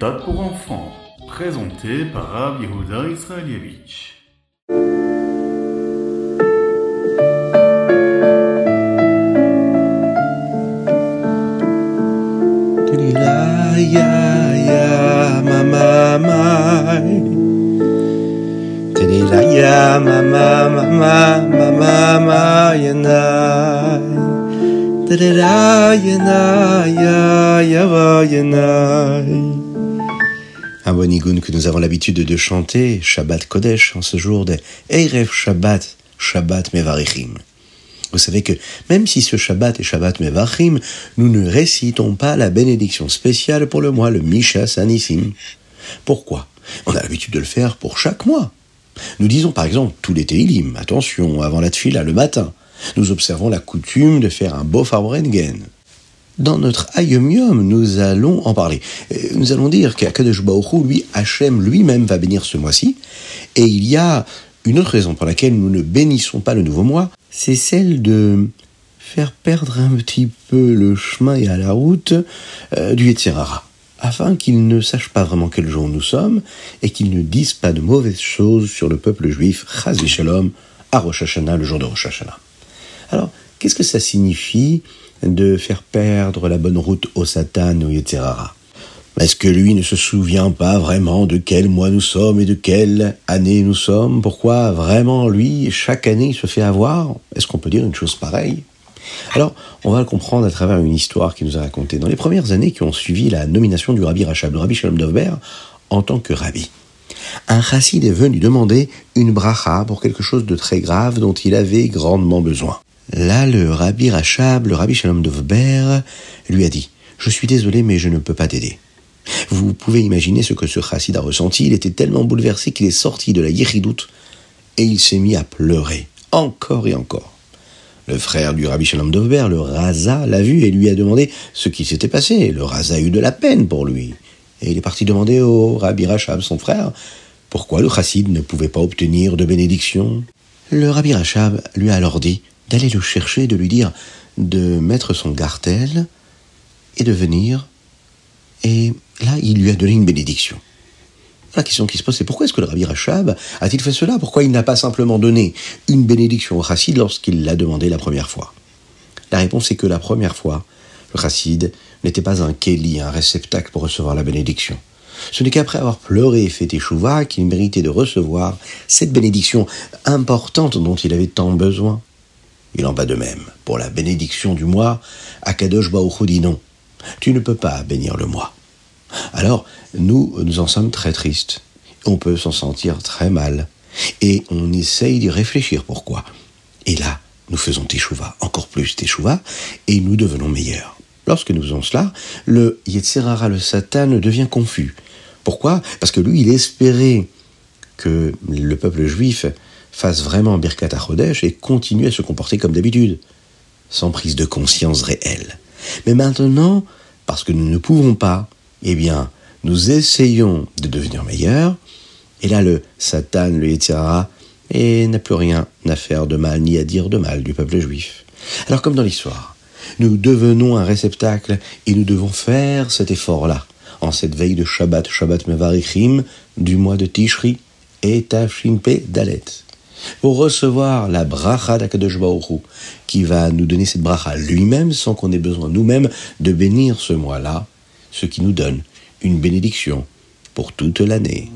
méthode pour enfants, présenté par Rav Yehuda Israelievich. Ya na la ya na ya ya va ya na que nous avons l'habitude de chanter Shabbat Kodesh en ce jour de Erev Shabbat Shabbat Mevarichim vous savez que même si ce Shabbat est Shabbat Mevachim, nous ne récitons pas la bénédiction spéciale pour le mois, le Misha Sanissim. Pourquoi? On a l'habitude de le faire pour chaque mois. Nous disons par exemple tous les Teilim, attention, avant la tfila le matin. Nous observons la coutume de faire un beau Farbrengen. Dans notre Ayom Yom, nous allons en parler. Euh, nous allons dire qu'Akadosh Baruch lui, Hachem lui-même va bénir ce mois-ci. Et il y a une autre raison pour laquelle nous ne bénissons pas le nouveau mois, c'est celle de faire perdre un petit peu le chemin et à la route euh, du Yetzirara, afin qu'il ne sache pas vraiment quel jour nous sommes et qu'il ne dise pas de mauvaises choses sur le peuple juif, Chaz Shalom, à Rosh Hashanah, le jour de Rosh Hashanah. Alors, qu'est-ce que ça signifie de faire perdre la bonne route au Satan, au Yetzirara est-ce que lui ne se souvient pas vraiment de quel mois nous sommes et de quelle année nous sommes? Pourquoi vraiment lui, chaque année, il se fait avoir? Est-ce qu'on peut dire une chose pareille? Alors, on va le comprendre à travers une histoire qui nous a racontée. Dans les premières années qui ont suivi la nomination du rabbi Rachab, le rabbi Shalom Dovber, en tant que rabbi, un chassid est venu demander une bracha pour quelque chose de très grave dont il avait grandement besoin. Là, le rabbi Rachab, le rabbi Shalom Dovber, lui a dit « Je suis désolé, mais je ne peux pas t'aider. » Vous pouvez imaginer ce que ce chassid a ressenti. Il était tellement bouleversé qu'il est sorti de la yéchidoute et il s'est mis à pleurer, encore et encore. Le frère du rabbi Shalom Dovber, le Raza, l'a vu et lui a demandé ce qui s'était passé. Le Raza a eu de la peine pour lui. Et il est parti demander au rabbi Rachab, son frère, pourquoi le chassid ne pouvait pas obtenir de bénédiction. Le rabbi Rachab lui a alors dit d'aller le chercher, de lui dire de mettre son gartel et de venir et là, il lui a donné une bénédiction. La question qui se pose, c'est pourquoi est-ce que le Rabbi Rachab a-t-il fait cela? Pourquoi il n'a pas simplement donné une bénédiction au chassid lorsqu'il l'a demandé la première fois? La réponse est que la première fois, le chassid n'était pas un keli, un réceptacle pour recevoir la bénédiction. Ce n'est qu'après avoir pleuré et fait échouva qu'il méritait de recevoir cette bénédiction importante dont il avait tant besoin. Il en va de même. Pour la bénédiction du mois, Akadosh Baruch dit non. Tu ne peux pas bénir le mois. Alors, nous, nous en sommes très tristes. On peut s'en sentir très mal. Et on essaye d'y réfléchir pourquoi? Et là, nous faisons teshuva, encore plus teshuva, et nous devenons meilleurs. Lorsque nous faisons cela, le Yetzirara, le Satan, devient confus. Pourquoi? Parce que lui, il espérait que le peuple juif fasse vraiment Birkat HaChodesh et continue à se comporter comme d'habitude, sans prise de conscience réelle. Mais maintenant, parce que nous ne pouvons pas, eh bien, nous essayons de devenir meilleurs, et là le Satan, le Yetzirah, et n'a plus rien à faire de mal ni à dire de mal du peuple juif. Alors comme dans l'histoire, nous devenons un réceptacle et nous devons faire cet effort-là, en cette veille de Shabbat, Shabbat Mevarichim, du mois de Tishri et Tashimpe Dalet pour recevoir la bracha d'Akadosh qui va nous donner cette bracha lui-même sans qu'on ait besoin nous-mêmes de bénir ce mois-là, ce qui nous donne une bénédiction pour toute l'année.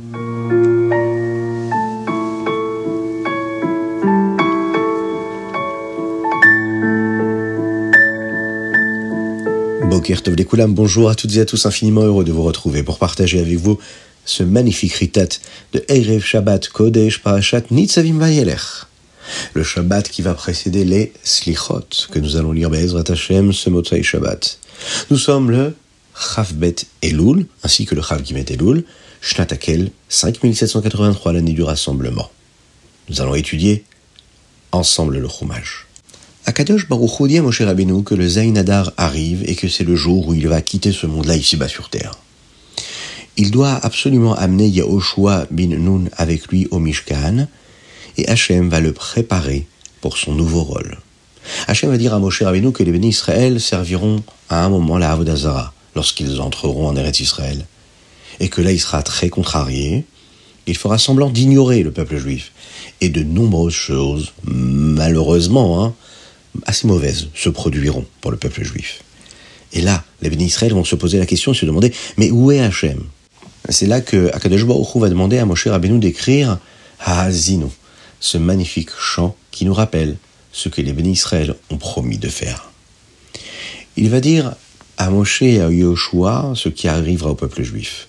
Bonjour à toutes et à tous, infiniment heureux de vous retrouver pour partager avec vous ce magnifique ritat de Erev Shabbat Kodesh Parashat Nitzavim Vayelech. Le Shabbat qui va précéder les Slichot, que nous allons lire Be'ezrat Hashem ce Shabbat. Nous sommes le Chavbet Elul, ainsi que le Chav Gimet Elul, Shnatakel, 5783, l'année du rassemblement. Nous allons étudier ensemble le Chumash. Akadosh Baruch dit à Moshe Rabbeinu que le Zainadar arrive et que c'est le jour où il va quitter ce monde-là ici-bas sur terre il doit absolument amener Yahushua bin Nun avec lui au Mishkan, et Hachem va le préparer pour son nouveau rôle. Hachem va dire à Moshe Rabbeinu que les bénis Israël serviront à un moment la Avodazara, lorsqu'ils entreront en Eretz Israël. et que là il sera très contrarié, il fera semblant d'ignorer le peuple juif. Et de nombreuses choses, malheureusement, hein, assez mauvaises, se produiront pour le peuple juif. Et là, les bénis Israël vont se poser la question et se demander, mais où est Hachem? C'est là que Akadosh Baruch va demander à Moshe Rabbeinu d'écrire Haazinu, ce magnifique chant qui nous rappelle ce que les bénis Israël ont promis de faire. Il va dire à Moshe et à Yoshua ce qui arrivera au peuple juif.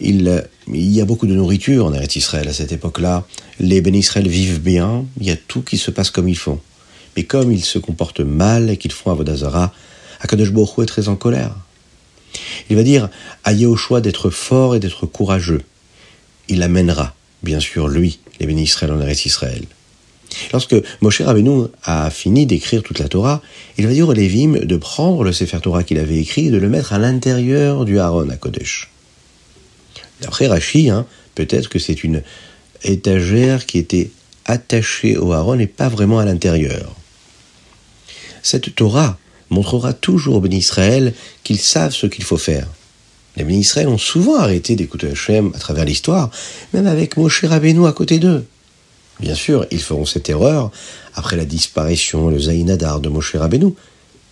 Il, y a beaucoup de nourriture en Eretz Israël à cette époque-là. Les bénis Israël vivent bien, il y a tout qui se passe comme ils font. Mais comme ils se comportent mal et qu'ils font Avodazara, Akadosh Baruch est très en colère. Il va dire à Yehoshua d'être fort et d'être courageux. Il amènera, bien sûr, lui, les bénis Israël en Eretz Israël. Lorsque Moshe Rabbeinu a fini d'écrire toute la Torah, il va dire aux Lévim de prendre le Sefer Torah qu'il avait écrit et de le mettre à l'intérieur du Aaron à Kodesh. D'après Rashi, hein, peut-être que c'est une étagère qui était attachée au Aaron et pas vraiment à l'intérieur. Cette Torah montrera toujours aux bénis Israël qu'ils savent ce qu'il faut faire. Les bénis Israël ont souvent arrêté d'écouter Hachem à travers l'histoire, même avec Moshe Rabbeinu à côté d'eux. Bien sûr, ils feront cette erreur après la disparition, le Zaïnadar de Moshe Rabbeinu,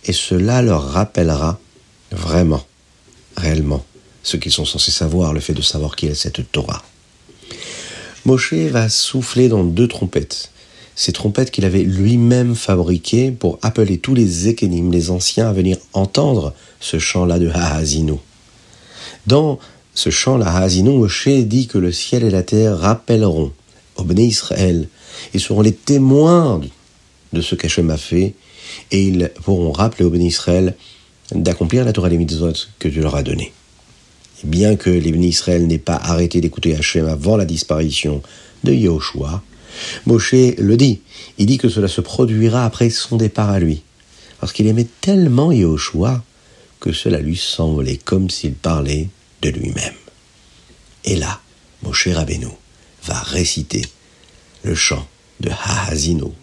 et cela leur rappellera vraiment, réellement, ce qu'ils sont censés savoir, le fait de savoir qui est cette Torah. Moshe va souffler dans deux trompettes, ces trompettes qu'il avait lui-même fabriquées pour appeler tous les Ékénim, les anciens, à venir entendre ce chant-là de Hahazinu. Dans ce chant-là, Hahazinu, Moshe dit que le ciel et la terre rappelleront au Béné Israël. Ils seront les témoins de ce qu'Hachem a fait et ils pourront rappeler au Béné Israël d'accomplir la Torah des mitzvot que Dieu leur a donnée. bien que les Béné Israël n'aient pas arrêté d'écouter Hachem avant la disparition de Yahushua, Moshe le dit. Il dit que cela se produira après son départ à lui. Parce qu'il aimait tellement Yahushua que cela lui semblait comme s'il parlait de lui-même. Et là, Moshe Rabbeinu va réciter le chant de Hahazino.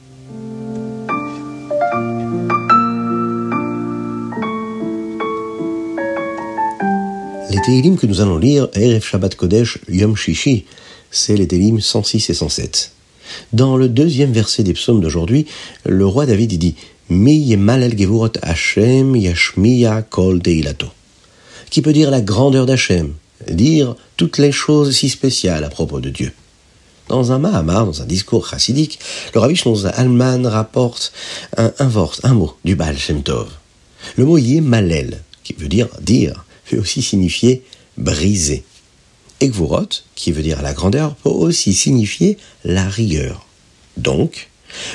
Les Télim que nous allons lire, Erev Shabbat Kodesh Yom Shishi, c'est les Télim 106 et 107. Dans le deuxième verset des psaumes d'aujourd'hui, le roi David dit Mi gevurot Hashem yashmiya kol deilato. Qui peut dire la grandeur d'Hachem, dire toutes les choses si spéciales à propos de Dieu. Dans un Mahamar, dans un discours chassidique, le Rabbi Alman rapporte un, un, un mot du Baal Shem Tov. Le mot Yemalel, qui veut dire dire, peut aussi signifier briser. Ekvorot, qui veut dire la grandeur, peut aussi signifier la rigueur. Donc,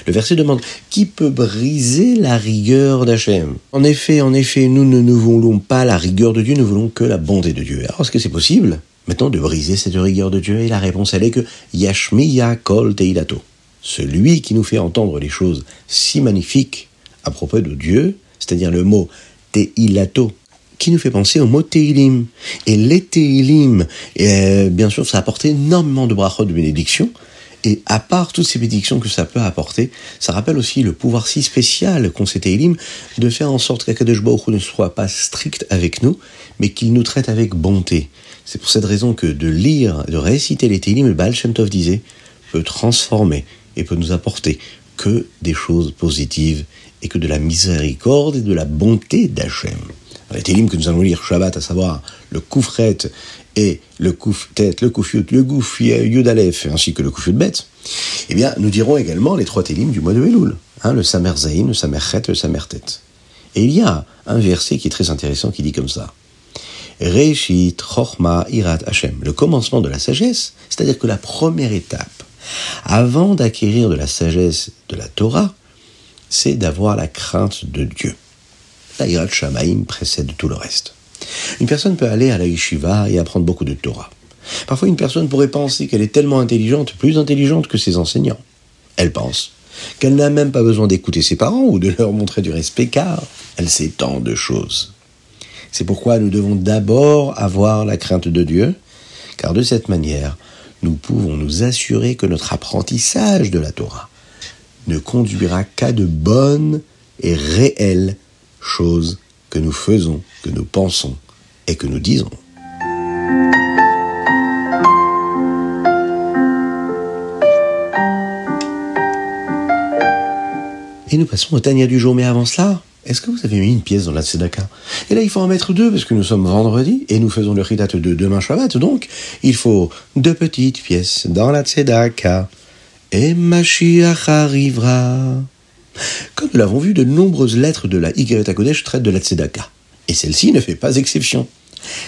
le verset demande qui peut briser la rigueur d'Hachem? En effet, en effet, nous ne voulons pas la rigueur de Dieu, nous voulons que la bonté de Dieu. Alors, est-ce que c'est possible Maintenant, de briser cette rigueur de Dieu, et la réponse, elle est que Yashmiya Kol Teilato. Celui qui nous fait entendre les choses si magnifiques à propos de Dieu, c'est-à-dire le mot Teilato, qui nous fait penser au mot Teilim. Et les Teilim, euh, bien sûr, ça apporte énormément de brachot de bénédiction. Et à part toutes ces bénédictions que ça peut apporter, ça rappelle aussi le pouvoir si spécial qu'ont ces Teilim de faire en sorte qu'Akadosh Baruch ne soit pas strict avec nous, mais qu'il nous traite avec bonté. C'est pour cette raison que de lire, de réciter les Télim, le Baal Shem Tov disait, peut transformer et peut nous apporter que des choses positives et que de la miséricorde et de la bonté d'Hachem. Les Télim que nous allons lire Shabbat, à savoir le Koufret et le Kouf Tête, le Kouf le Gouf Yudalef, ainsi que le Kouf bête, eh bien, nous dirons également les trois Télim du mois de Elul, hein, le Samer Zain, le Samer Chet, le Samer Tête. Et il y a un verset qui est très intéressant qui dit comme ça. Reshit Chochma Irat Hashem, le commencement de la sagesse, c'est-à-dire que la première étape, avant d'acquérir de la sagesse de la Torah, c'est d'avoir la crainte de Dieu. La Irat Shamaim précède tout le reste. Une personne peut aller à la yeshiva et apprendre beaucoup de Torah. Parfois, une personne pourrait penser qu'elle est tellement intelligente, plus intelligente que ses enseignants. Elle pense qu'elle n'a même pas besoin d'écouter ses parents ou de leur montrer du respect car elle sait tant de choses. C'est pourquoi nous devons d'abord avoir la crainte de Dieu, car de cette manière, nous pouvons nous assurer que notre apprentissage de la Torah ne conduira qu'à de bonnes et réelles choses que nous faisons, que nous pensons et que nous disons. Et nous passons au Tania du jour, mais avant cela, est-ce que vous avez mis une pièce dans la Tzedaka? Et là, il faut en mettre deux, parce que nous sommes vendredi, et nous faisons le Ridat de demain Shabbat, donc il faut deux petites pièces dans la Tzedaka. Et Mashiach arrivera. Comme nous l'avons vu, de nombreuses lettres de la Yigret Kodesh traitent de la tzedaka. Et celle-ci ne fait pas exception.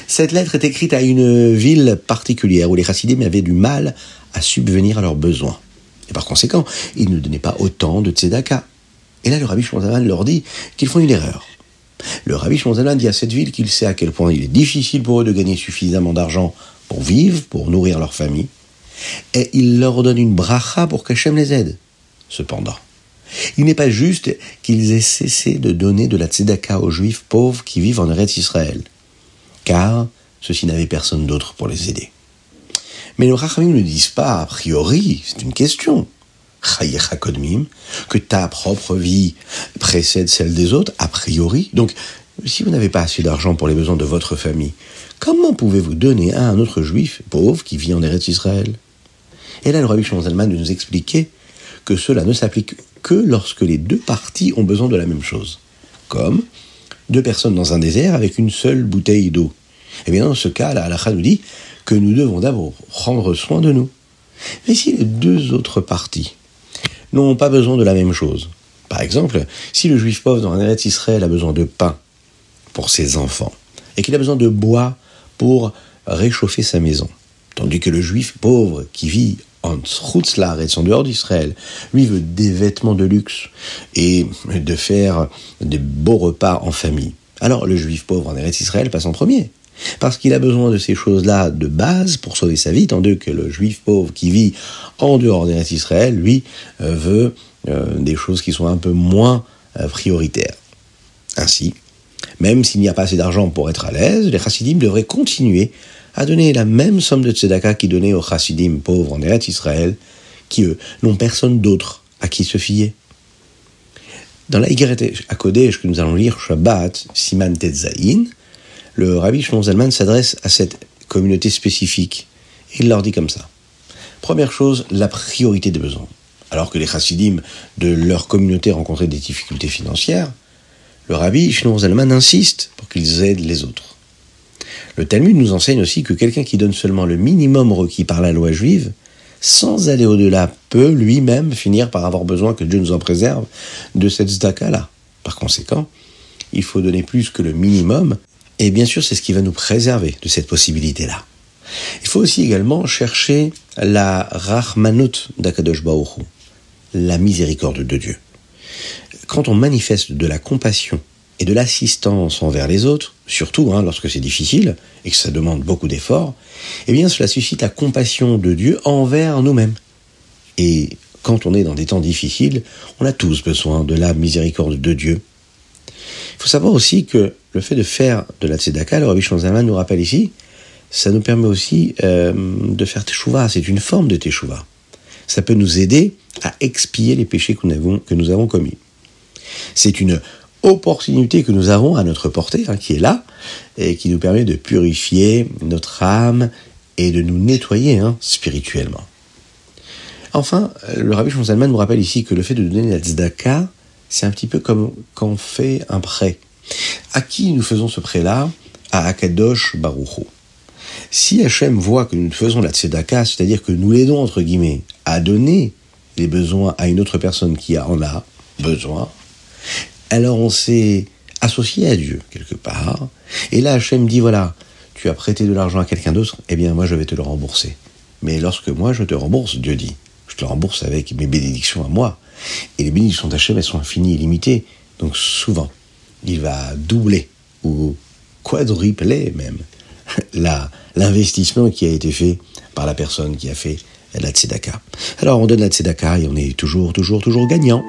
Cette lettre est écrite à une ville particulière où les chassidim avaient du mal à subvenir à leurs besoins. Et par conséquent, ils ne donnaient pas autant de tzedaka. Et là, le rabbi Shmonzaman leur dit qu'ils font une erreur. Le rabbi Shmonzaman dit à cette ville qu'il sait à quel point il est difficile pour eux de gagner suffisamment d'argent pour vivre, pour nourrir leur famille, et il leur donne une bracha pour qu'Hachem les aide. Cependant, il n'est pas juste qu'ils aient cessé de donner de la tzedaka aux juifs pauvres qui vivent en Eretz Israël, car ceux-ci n'avaient personne d'autre pour les aider. Mais les Rachamim ne disent pas a priori, c'est une question. Que ta propre vie précède celle des autres, a priori. Donc, si vous n'avez pas assez d'argent pour les besoins de votre famille, comment pouvez-vous donner à un autre juif pauvre qui vit en Eretz Israël? Et là, le rabbi Shimon de nous expliquer que cela ne s'applique que lorsque les deux parties ont besoin de la même chose. Comme deux personnes dans un désert avec une seule bouteille d'eau. Eh bien, dans ce cas, la halakha nous dit que nous devons d'abord prendre soin de nous. Mais si les deux autres parties n'ont pas besoin de la même chose, par exemple, si le juif pauvre dans un Eretz Israël a besoin de pain pour ses enfants, et qu'il a besoin de bois pour réchauffer sa maison, tandis que le juif pauvre qui vit et en dehors d'Israël, lui veut des vêtements de luxe et de faire des beaux repas en famille. Alors le juif pauvre en Eretz Israël passe en premier. Parce qu'il a besoin de ces choses-là de base pour sauver sa vie, tandis que le juif pauvre qui vit en dehors d'Eretz Israël, lui, euh, veut euh, des choses qui sont un peu moins euh, prioritaires. Ainsi, même s'il n'y a pas assez d'argent pour être à l'aise, les chassidim devraient continuer à donner la même somme de tzedaka qu'ils donnaient aux chassidim pauvres en Eretz Israël, qui eux n'ont personne d'autre à qui se fier. Dans la à que nous allons lire Shabbat, Siman Tetzaïn, le rabbi Shlomo Zalman s'adresse à cette communauté spécifique. Il leur dit comme ça. Première chose, la priorité des besoins. Alors que les chassidim de leur communauté rencontraient des difficultés financières, le rabbi Shlomo Zalman insiste pour qu'ils aident les autres. Le Talmud nous enseigne aussi que quelqu'un qui donne seulement le minimum requis par la loi juive, sans aller au-delà, peut lui-même finir par avoir besoin que Dieu nous en préserve de cette zdaka-là. Par conséquent, il faut donner plus que le minimum et bien sûr, c'est ce qui va nous préserver de cette possibilité-là. Il faut aussi également chercher la Rahmanut d'Akadosh Baoru, la miséricorde de Dieu. Quand on manifeste de la compassion et de l'assistance envers les autres, surtout hein, lorsque c'est difficile et que ça demande beaucoup d'efforts, eh bien cela suscite la compassion de Dieu envers nous-mêmes. Et quand on est dans des temps difficiles, on a tous besoin de la miséricorde de Dieu il faut savoir aussi que le fait de faire de la tzedaka, le Rabbi Shonzalman nous rappelle ici, ça nous permet aussi euh, de faire teshuva. C'est une forme de teshuva. Ça peut nous aider à expier les péchés que nous avons, que nous avons commis. C'est une opportunité que nous avons à notre portée, hein, qui est là, et qui nous permet de purifier notre âme et de nous nettoyer hein, spirituellement. Enfin, le Rabbi Shonzalman nous rappelle ici que le fait de donner la tzedaka, c'est un petit peu comme quand on fait un prêt. À qui nous faisons ce prêt-là? À Akadosh Barucho. Si Hachem voit que nous faisons la tzedaka, c'est-à-dire que nous l'aidons, entre guillemets, à donner les besoins à une autre personne qui en a besoin, alors on s'est associé à Dieu, quelque part. Et là, Hachem dit, voilà, tu as prêté de l'argent à quelqu'un d'autre, eh bien moi je vais te le rembourser. Mais lorsque moi je te rembourse, Dieu dit, je te le rembourse avec mes bénédictions à moi. Et les bénédictions d'Hachem, elles sont infinies et limitées. Donc souvent, il va doubler ou quadrupler même l'investissement qui a été fait par la personne qui a fait la tzedaka. Alors on donne la tzedaka et on est toujours, toujours, toujours gagnant.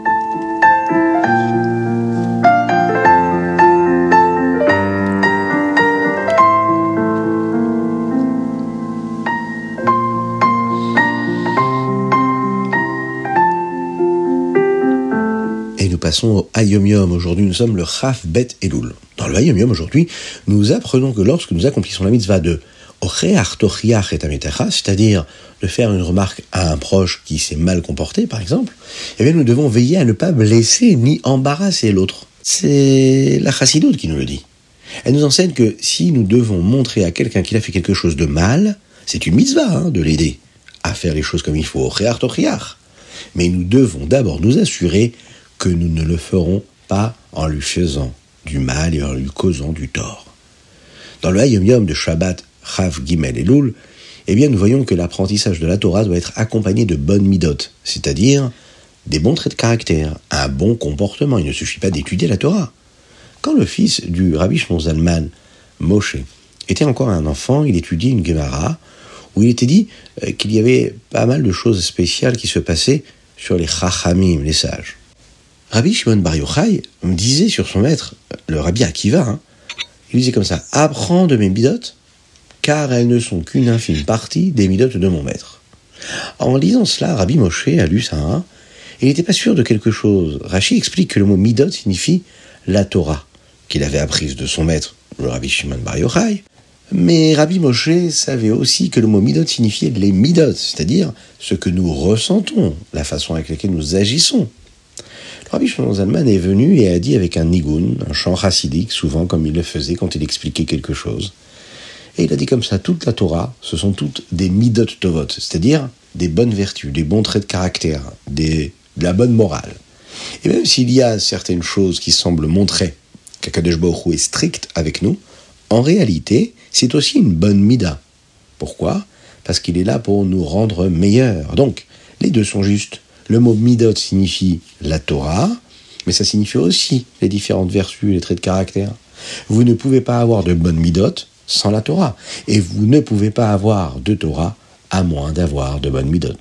Passons au Ayom Yom. Aujourd'hui, nous sommes le Chaf Bet Elul. Dans le Ayom Yom, aujourd'hui, nous apprenons que lorsque nous accomplissons la mitzvah de c'est-à-dire de faire une remarque à un proche qui s'est mal comporté, par exemple, eh bien, nous devons veiller à ne pas blesser ni embarrasser l'autre. C'est la chassidoute qui nous le dit. Elle nous enseigne que si nous devons montrer à quelqu'un qu'il a fait quelque chose de mal, c'est une mitzvah hein, de l'aider à faire les choses comme il faut, mais nous devons d'abord nous assurer que nous ne le ferons pas en lui faisant du mal et en lui causant du tort. Dans le Hayom Yom de Shabbat, Chav, Gimel et Lul, eh bien, nous voyons que l'apprentissage de la Torah doit être accompagné de bonnes midotes, c'est-à-dire des bons traits de caractère, un bon comportement. Il ne suffit pas d'étudier la Torah. Quand le fils du Rabbi Shimon Zalman, Moshe, était encore un enfant, il étudiait une Gemara où il était dit euh, qu'il y avait pas mal de choses spéciales qui se passaient sur les Chachamim, les sages. Rabbi Shimon Bar Yochai disait sur son maître, le Rabbi Akiva, hein, il disait comme ça Apprends de mes midotes, car elles ne sont qu'une infime partie des midotes de mon maître. En lisant cela, Rabbi Moshe a lu ça, hein, il n'était pas sûr de quelque chose. Rashi explique que le mot midot signifie la Torah, qu'il avait apprise de son maître, le Rabbi Shimon Bar Yochai, mais Rabbi Moshe savait aussi que le mot midot signifiait les midot, c'est-à-dire ce que nous ressentons, la façon avec laquelle nous agissons. Rabbi Shimon Zalman est venu et a dit avec un nigun, un chant chassidique, souvent comme il le faisait quand il expliquait quelque chose. Et il a dit comme ça, toute la Torah, ce sont toutes des midot tovot, c'est-à-dire des bonnes vertus, des bons traits de caractère, de la bonne morale. Et même s'il y a certaines choses qui semblent montrer qu'Akadosh Baruch est strict avec nous, en réalité, c'est aussi une bonne mida. Pourquoi? Parce qu'il est là pour nous rendre meilleurs. Donc, les deux sont justes. Le mot midot signifie la Torah, mais ça signifie aussi les différentes vertus, les traits de caractère. Vous ne pouvez pas avoir de bonne midot sans la Torah, et vous ne pouvez pas avoir de Torah à moins d'avoir de bonnes midot.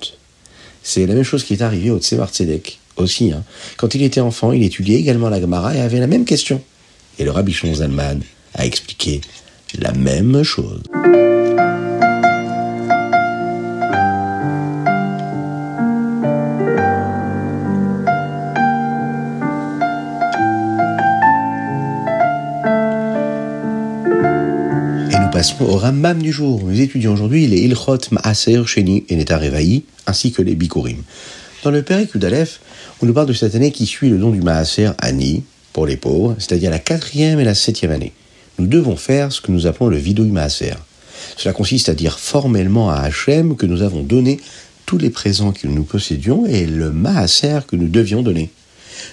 C'est la même chose qui est arrivé au Tzemar Tzedek aussi. Hein. Quand il était enfant, il étudiait également la Gemara et avait la même question. Et le Rabbi Zalman a expliqué la même chose. Au Rambam du jour. Nous étudions aujourd'hui les Ilchot Maaser Sheni et Neta Revaï, ainsi que les Bikurim. Dans le Péricule d'Aleph, on nous parle de cette année qui suit le nom du Maaser Ani, pour les pauvres, c'est-à-dire la quatrième et la septième année nous devons faire ce que nous appelons le vidouille maaser. Cela consiste à dire formellement à Hachem que nous avons donné tous les présents que nous possédions et le maaser que nous devions donner.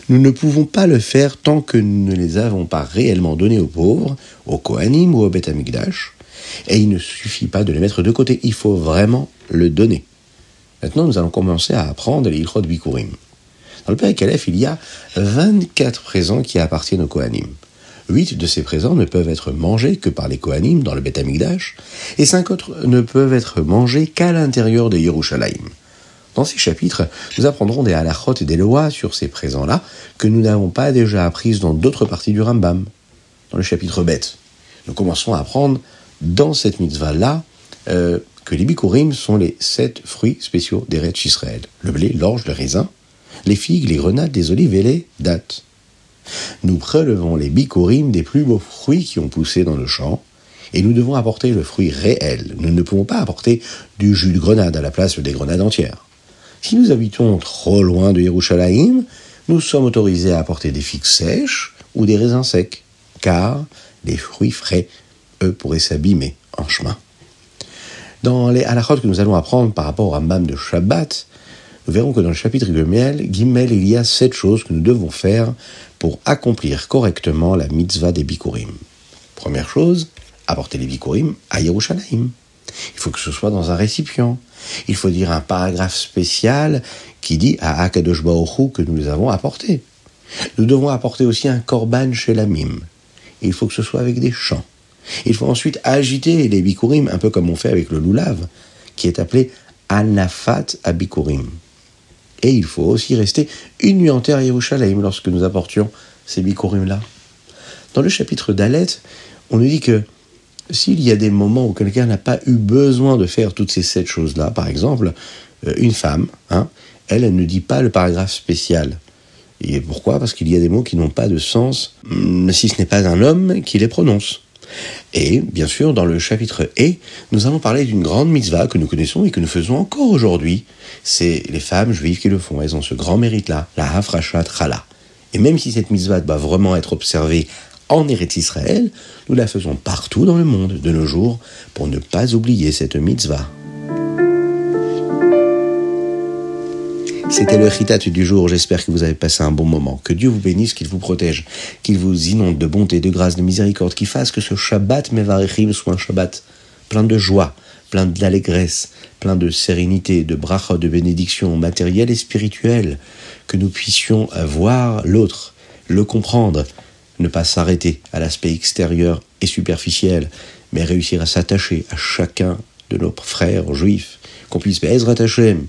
Nous ne pouvons pas le faire tant que nous ne les avons pas réellement donnés aux pauvres, aux Kohanim ou au Beth Amikdash, et il ne suffit pas de les mettre de côté, il faut vraiment le donner. Maintenant, nous allons commencer à apprendre les Ilchot Bikurim. Dans le Père Kalef, il y a 24 présents qui appartiennent aux Kohanim. Huit de ces présents ne peuvent être mangés que par les Kohanim dans le Beth Amikdash, et cinq autres ne peuvent être mangés qu'à l'intérieur de Yerushalayim. Dans ces chapitres, nous apprendrons des halachot et des lois sur ces présents-là que nous n'avons pas déjà apprises dans d'autres parties du Rambam. Dans le chapitre Beth, nous commençons à apprendre dans cette mitzvah-là euh, que les bikurim sont les sept fruits spéciaux des Retz Israël. Le blé, l'orge, le raisin, les figues, les grenades, les olives et les dattes. Nous prélevons les bikurim des plus beaux fruits qui ont poussé dans le champ, et nous devons apporter le fruit réel. Nous ne pouvons pas apporter du jus de grenade à la place des grenades entières. Si nous habitons trop loin de Yerushalayim, nous sommes autorisés à apporter des figues sèches ou des raisins secs, car les fruits frais, eux, pourraient s'abîmer en chemin. Dans les halachot que nous allons apprendre par rapport au Rambam de Shabbat, nous verrons que dans le chapitre Gimel, Gimel, il y a sept choses que nous devons faire pour accomplir correctement la mitzvah des bikurim. Première chose, apporter les bikurim à Yerushalayim. Il faut que ce soit dans un récipient. Il faut dire un paragraphe spécial qui dit à Akadosh Baruch que nous les avons apportés. Nous devons apporter aussi un korban chez la mime. Il faut que ce soit avec des chants. Il faut ensuite agiter les bikurim, un peu comme on fait avec le loulav, qui est appelé anafat abikurim. Et il faut aussi rester une nuit entière à Yerushalayim lorsque nous apportions ces bikurim-là. Dans le chapitre d'Alet, on nous dit que s'il y a des moments où quelqu'un n'a pas eu besoin de faire toutes ces sept choses-là, par exemple, euh, une femme, hein, elle, elle ne dit pas le paragraphe spécial. Et pourquoi? Parce qu'il y a des mots qui n'ont pas de sens, si ce n'est pas un homme qui les prononce. Et bien sûr, dans le chapitre E, nous allons parler d'une grande mitzvah que nous connaissons et que nous faisons encore aujourd'hui. C'est les femmes juives qui le font. Elles ont ce grand mérite-là, la Hafrashat Chala. Et même si cette mitzvah doit vraiment être observée en Eretz Israël, nous la faisons partout dans le monde de nos jours pour ne pas oublier cette mitzvah. C'était le Chitat du jour. J'espère que vous avez passé un bon moment. Que Dieu vous bénisse, qu'il vous protège, qu'il vous inonde de bonté, de grâce, de miséricorde, qu'il fasse que ce Shabbat Mevarechim soit un Shabbat plein de joie, plein d'allégresse, plein de sérénité, de bracha, de bénédiction matérielle et spirituelle. Que nous puissions voir l'autre, le comprendre, ne pas s'arrêter à l'aspect extérieur et superficiel, mais réussir à s'attacher à chacun de nos frères juifs, qu'on puisse, Ezrat Hashem,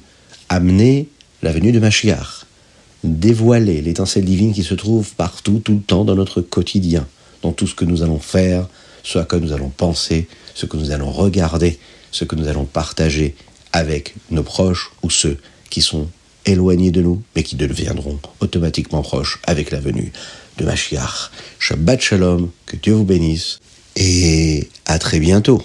amener la venue de Machiach, dévoiler l'étincelle divine qui se trouve partout, tout le temps dans notre quotidien, dans tout ce que nous allons faire, ce à quoi nous allons penser, ce que nous allons regarder, ce que nous allons partager avec nos proches ou ceux qui sont éloignés de nous, mais qui deviendront automatiquement proches avec la venue de Machiach. Shabbat Shalom, que Dieu vous bénisse, et à très bientôt.